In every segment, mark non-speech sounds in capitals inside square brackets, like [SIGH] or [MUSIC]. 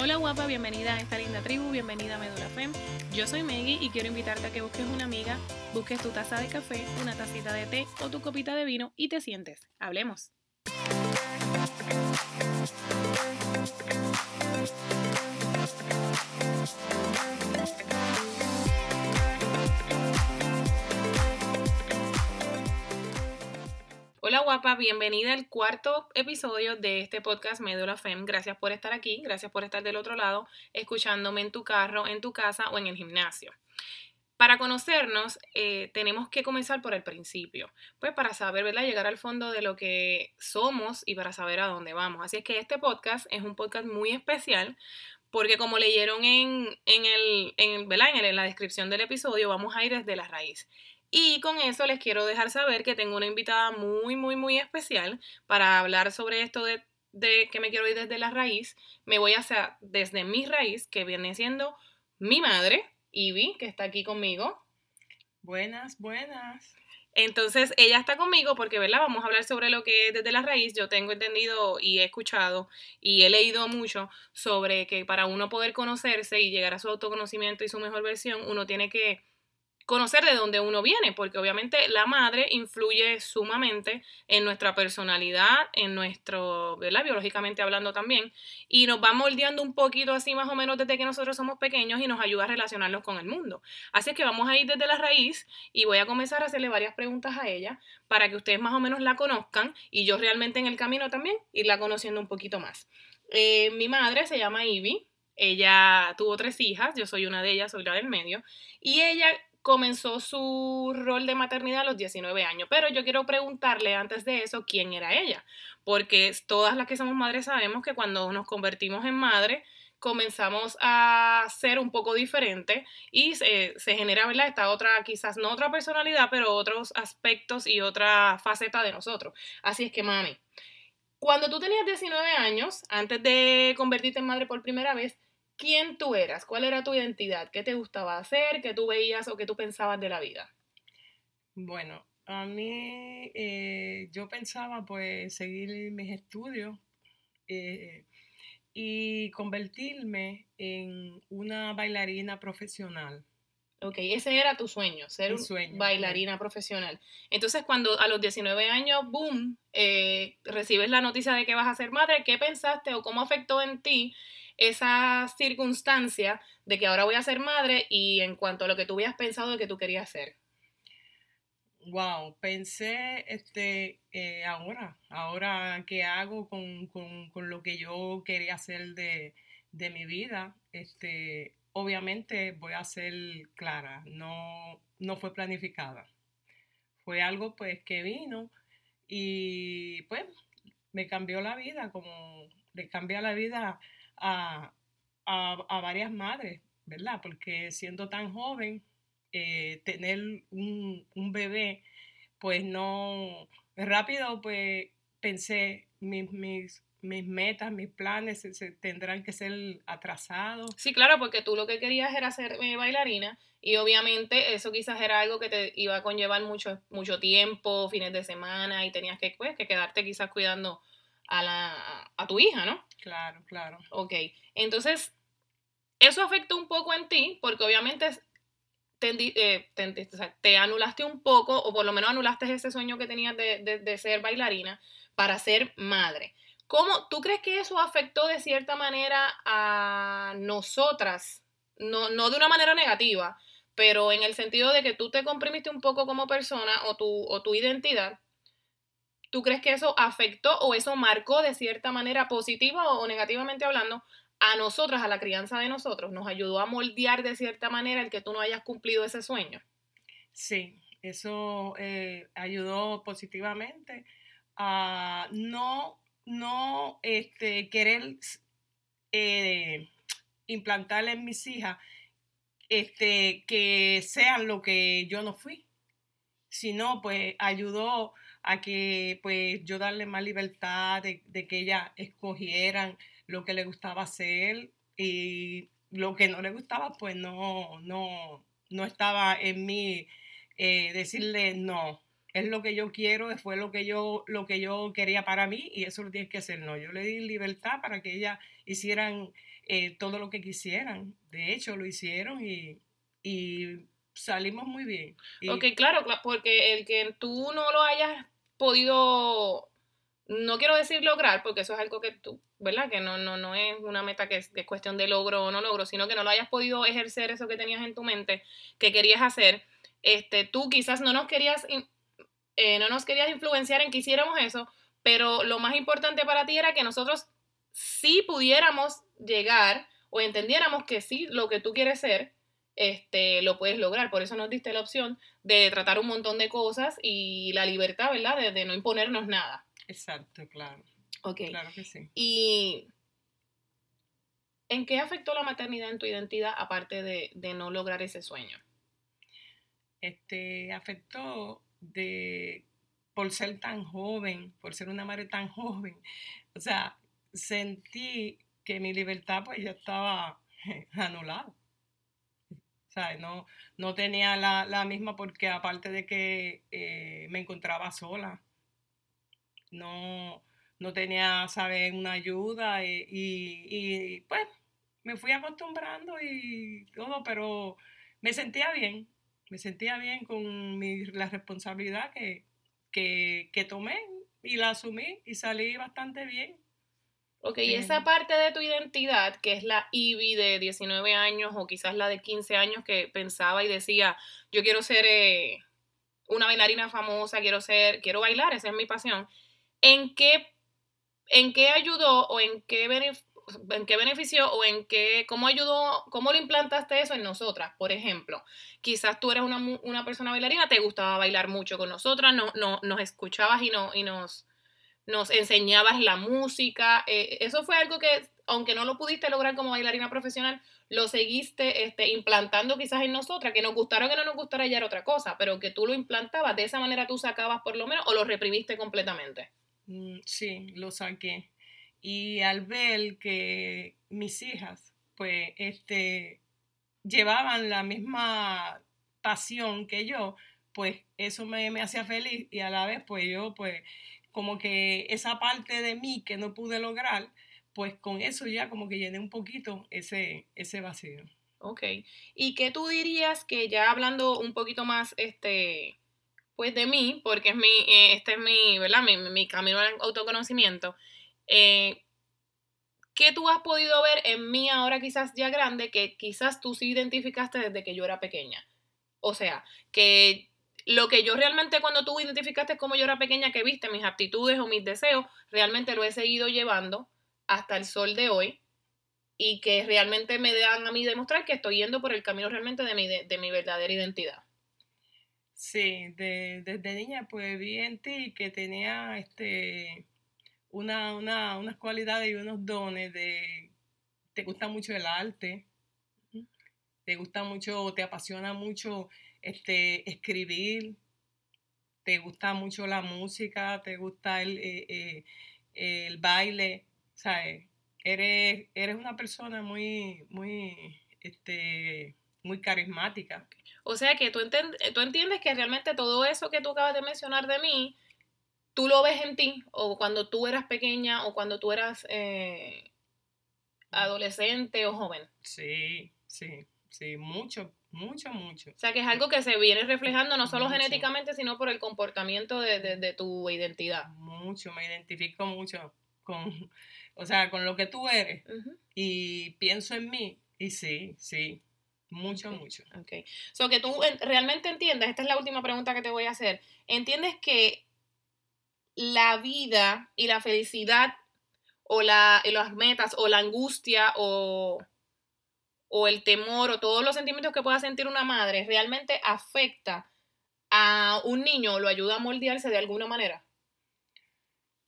Hola guapa, bienvenida a esta linda tribu, bienvenida a Medula Fem. Yo soy Meggy y quiero invitarte a que busques una amiga, busques tu taza de café, una tacita de té o tu copita de vino y te sientes. Hablemos. Hola guapa, bienvenida al cuarto episodio de este podcast Medula Fem. Gracias por estar aquí, gracias por estar del otro lado, escuchándome en tu carro, en tu casa o en el gimnasio. Para conocernos, eh, tenemos que comenzar por el principio, pues para saber, ¿verdad? Llegar al fondo de lo que somos y para saber a dónde vamos. Así es que este podcast es un podcast muy especial porque como leyeron en, en, el, en, ¿verdad? en la descripción del episodio, vamos a ir desde la raíz. Y con eso les quiero dejar saber que tengo una invitada muy, muy, muy especial para hablar sobre esto de, que me quiero ir desde la raíz. Me voy hacia desde mi raíz, que viene siendo mi madre, Ivy, que está aquí conmigo. Buenas, buenas. Entonces, ella está conmigo porque, ¿verdad? Vamos a hablar sobre lo que es desde la raíz. Yo tengo entendido y he escuchado y he leído mucho sobre que para uno poder conocerse y llegar a su autoconocimiento y su mejor versión, uno tiene que conocer de dónde uno viene, porque obviamente la madre influye sumamente en nuestra personalidad, en nuestro, ¿verdad? Biológicamente hablando también, y nos va moldeando un poquito así más o menos desde que nosotros somos pequeños y nos ayuda a relacionarnos con el mundo. Así es que vamos a ir desde la raíz y voy a comenzar a hacerle varias preguntas a ella para que ustedes más o menos la conozcan y yo realmente en el camino también irla conociendo un poquito más. Eh, mi madre se llama Ivy, ella tuvo tres hijas, yo soy una de ellas, soy la del medio, y ella comenzó su rol de maternidad a los 19 años. Pero yo quiero preguntarle antes de eso quién era ella, porque todas las que somos madres sabemos que cuando nos convertimos en madre, comenzamos a ser un poco diferente y se, genera, ¿verdad? Esta otra, quizás no otra personalidad, pero otros aspectos y otra faceta de nosotros. Así es que, mami, cuando tú tenías 19 años, antes de convertirte en madre por primera vez, quién tú eras, cuál era tu identidad, qué te gustaba hacer, qué tú veías o qué tú pensabas de la vida. Bueno, a mí eh, yo pensaba pues seguir mis estudios eh, y convertirme en una bailarina profesional. Ok, ese era tu sueño, ser una bailarina profesional. Entonces, cuando a los 19 años, boom, eh, recibes la noticia de que vas a ser madre, ¿qué pensaste o cómo afectó en ti esa circunstancia de que ahora voy a ser madre y en cuanto a lo que tú habías pensado de que tú querías hacer? Wow, pensé este eh, ahora, ahora qué hago con, lo que yo quería hacer de, mi vida. Este, obviamente voy a ser clara, no, no fue planificada. Fue algo pues que vino y pues me cambió la vida, como le cambia la vida a, varias madres, ¿verdad? Porque siendo tan joven, eh, tener un, bebé, pues no, rápido pues pensé mis, mis, mis metas, mis planes se, tendrán que ser atrasados. Sí, claro, porque tú lo que querías era ser eh, bailarina y obviamente eso quizás era algo que te iba a conllevar mucho, mucho tiempo, fines de semana y tenías que, pues, que quedarte quizás cuidando a, la, a tu hija, ¿no? Claro, claro. Ok, entonces, eso afectó un poco en ti, porque obviamente eh, te, anulaste un poco, o por lo menos anulaste ese sueño que tenías de, ser bailarina para ser madre. ¿Cómo tú crees que eso afectó de cierta manera a nosotras? No, no de una manera negativa, pero en el sentido de que tú te comprimiste un poco como persona o tu, o tu identidad ¿Tú crees que eso afectó o eso marcó de cierta manera positiva o negativamente hablando a nosotras, a la crianza de nosotros? ¿Nos ayudó a moldear de cierta manera el que tú no hayas cumplido ese sueño? Sí, eso eh, ayudó positivamente a no, no este, querer eh, implantarle en mis hijas este, que sean lo que yo no fui, sino pues ayudó a que pues yo darle más libertad, de, que ellas escogieran lo que le gustaba hacer y lo que no le gustaba pues no, no, no estaba en mí eh, decirle no. es lo que yo quiero, fue lo que yo, lo que yo quería para mí y eso lo tienes que hacer. No, yo le di libertad para que ellas hicieran eh, todo lo que quisieran. De hecho, lo hicieron y salimos muy bien. ok, claro, porque el que tú no lo hayas podido, no quiero decir lograr, porque eso es algo que tú, ¿verdad? Que no, no, no es una meta que es, que es cuestión de logro o no logro, sino que no lo hayas podido ejercer eso que tenías en tu mente, que querías hacer. Este, tú quizás no nos querías eh, no nos querías influenciar en que hiciéramos eso, pero lo más importante para ti era que nosotros sí pudiéramos llegar o entendiéramos que sí, lo que tú quieres ser, este, lo puedes lograr. Por eso nos diste la opción de tratar un montón de cosas y la libertad, ¿verdad? De, no imponernos nada. Exacto, claro. Ok. Claro que sí. Y ¿en qué afectó la maternidad en tu identidad aparte de, de no lograr ese sueño? Este, afectó de por ser tan joven, por ser una madre tan joven. O sea, sentí que mi libertad pues ya estaba [LAUGHS] anulada. No, no tenía la, misma porque aparte de que eh, me encontraba sola, no, no tenía, ¿sabes?, una ayuda y, y, pues me fui acostumbrando y todo, pero me sentía bien me sentía bien con mi, la responsabilidad que, que, tomé y la asumí y salí bastante bien. Ok, y esa parte de tu identidad, que es la Ivy de 19 años o quizás la de 15 años que pensaba y decía, yo quiero ser eh, una bailarina famosa, quiero ser, quiero bailar, esa es mi pasión. ¿En qué, en qué ayudó o en qué en qué benefició o en qué, cómo ayudó, cómo lo implantaste eso en nosotras, por ejemplo. Quizás tú eres una, una persona bailarina, te gustaba bailar mucho con nosotras, no, no, nos escuchabas y, no, y nos, nos enseñabas la música. Eh, eso fue algo que, aunque no lo pudiste lograr como bailarina profesional, lo seguiste este, implantando quizás en nosotras, que nos gustara o que no nos gustara ya era otra cosa, pero que tú lo implantabas, de esa manera tú sacabas por lo menos o lo reprimiste completamente. Mm, sí, lo saqué. Y al ver que mis hijas, pues, este, llevaban la misma pasión que yo, pues eso me, me hacía feliz y a la vez, pues yo, pues, como que esa parte de mí que no pude lograr, pues con eso ya como que llené un poquito ese, ese vacío. Ok. ¿Y qué tú dirías que ya hablando un poquito más, este, pues de mí, porque es mi, eh, este es mi, ¿verdad? Mi, mi camino al autoconocimiento. Eh, ¿Qué tú has podido ver en mí ahora quizás ya grande que quizás tú sí identificaste desde que yo era pequeña? O sea, que lo que yo realmente cuando tú identificaste como yo era pequeña, que viste mis aptitudes o mis deseos, realmente lo he seguido llevando hasta el sol de hoy y que realmente me dan a mí demostrar que estoy yendo por el camino realmente de mi, de, mi verdadera identidad. Sí, desde niña pues vi en ti que tenía este una, una, unas cualidades y unos dones de, te gusta mucho el arte, te gusta mucho, te apasiona mucho este, escribir, te gusta mucho la música, te gusta el, eh, eh, el baile, ¿sabes? Eres, eres una persona muy, muy, este, muy carismática. O sea que tú, tú entiendes que realmente todo eso que tú acabas de mencionar de mí, tú lo ves en ti, o cuando tú eras pequeña, o cuando tú eras eh, adolescente o joven. Sí, sí, sí, mucho, mucho, mucho. O sea, que es algo que se viene reflejando no solo genéticamente, sino por el comportamiento de, tu identidad. Mucho, me identifico mucho con, o sea, con lo que tú eres. Y pienso en mí, y sí, sí, mucho, mucho. Ok. So que tú realmente entiendes, esta es la última pregunta que te voy a hacer, entiendes que la vida y la felicidad o la, las metas o la angustia o, o el temor o todos los sentimientos que pueda sentir una madre realmente afecta a un niño o lo ayuda a moldearse de alguna manera?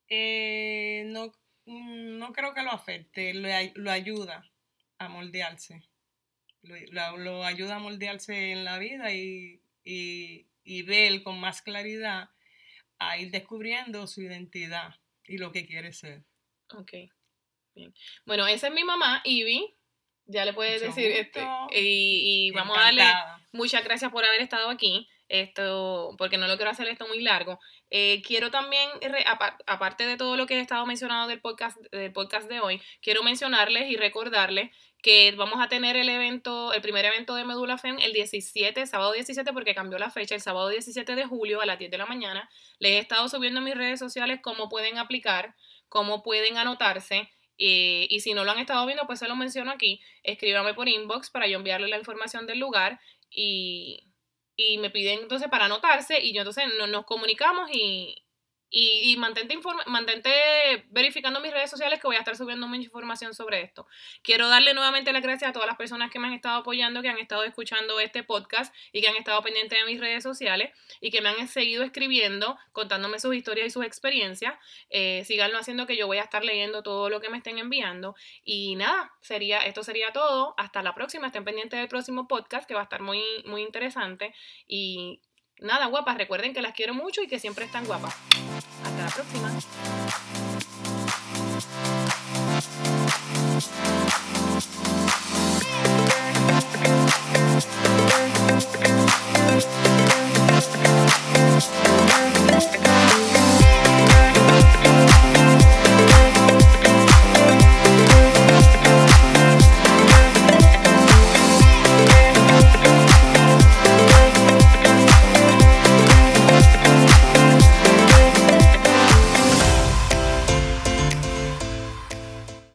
Eh, no, mm, no creo que lo afecte, lo, ayuda a moldearse. Lo, ayuda a moldearse en la vida y, y, y ver con más claridad a ir descubriendo su identidad y lo que quiere ser. Ok, bien. Bueno, esa es mi mamá, Ivy. Ya le puedes decir, este, y, vamos a darle muchas gracias por haber estado aquí. esto, porque no lo quiero hacer esto muy largo. Eh, quiero también, aparte de todo lo que he estado mencionando del podcast, del podcast de hoy, quiero mencionarles y recordarles que vamos a tener el evento, el primer evento de Medula Fem el 17, sábado 17, porque cambió la fecha, el sábado 17 de julio a las 10 de la mañana. Les he estado subiendo en mis redes sociales cómo pueden aplicar, cómo pueden anotarse. Eh, y si no lo han estado viendo, pues se lo menciono aquí. Escríbame por inbox para yo enviarle la información del lugar y, y me piden entonces para anotarse y yo entonces nos comunicamos y, y, mantente, mantente verificando mis redes sociales que voy a estar subiendo mucha información sobre esto. Quiero darle nuevamente las gracias a todas las personas que me han estado apoyando, que han estado escuchando este podcast y que han estado pendientes de mis redes sociales y que me han seguido escribiendo, contándome sus historias y sus experiencias. Eh, síganlo haciendo que yo voy a estar leyendo todo lo que me estén enviando. Y nada, sería, esto sería todo. Hasta la próxima. Estén pendientes del próximo podcast que va a estar muy, muy interesante. Y Nada, guapas, recuerden que las quiero mucho y que siempre están guapas. Hasta la próxima.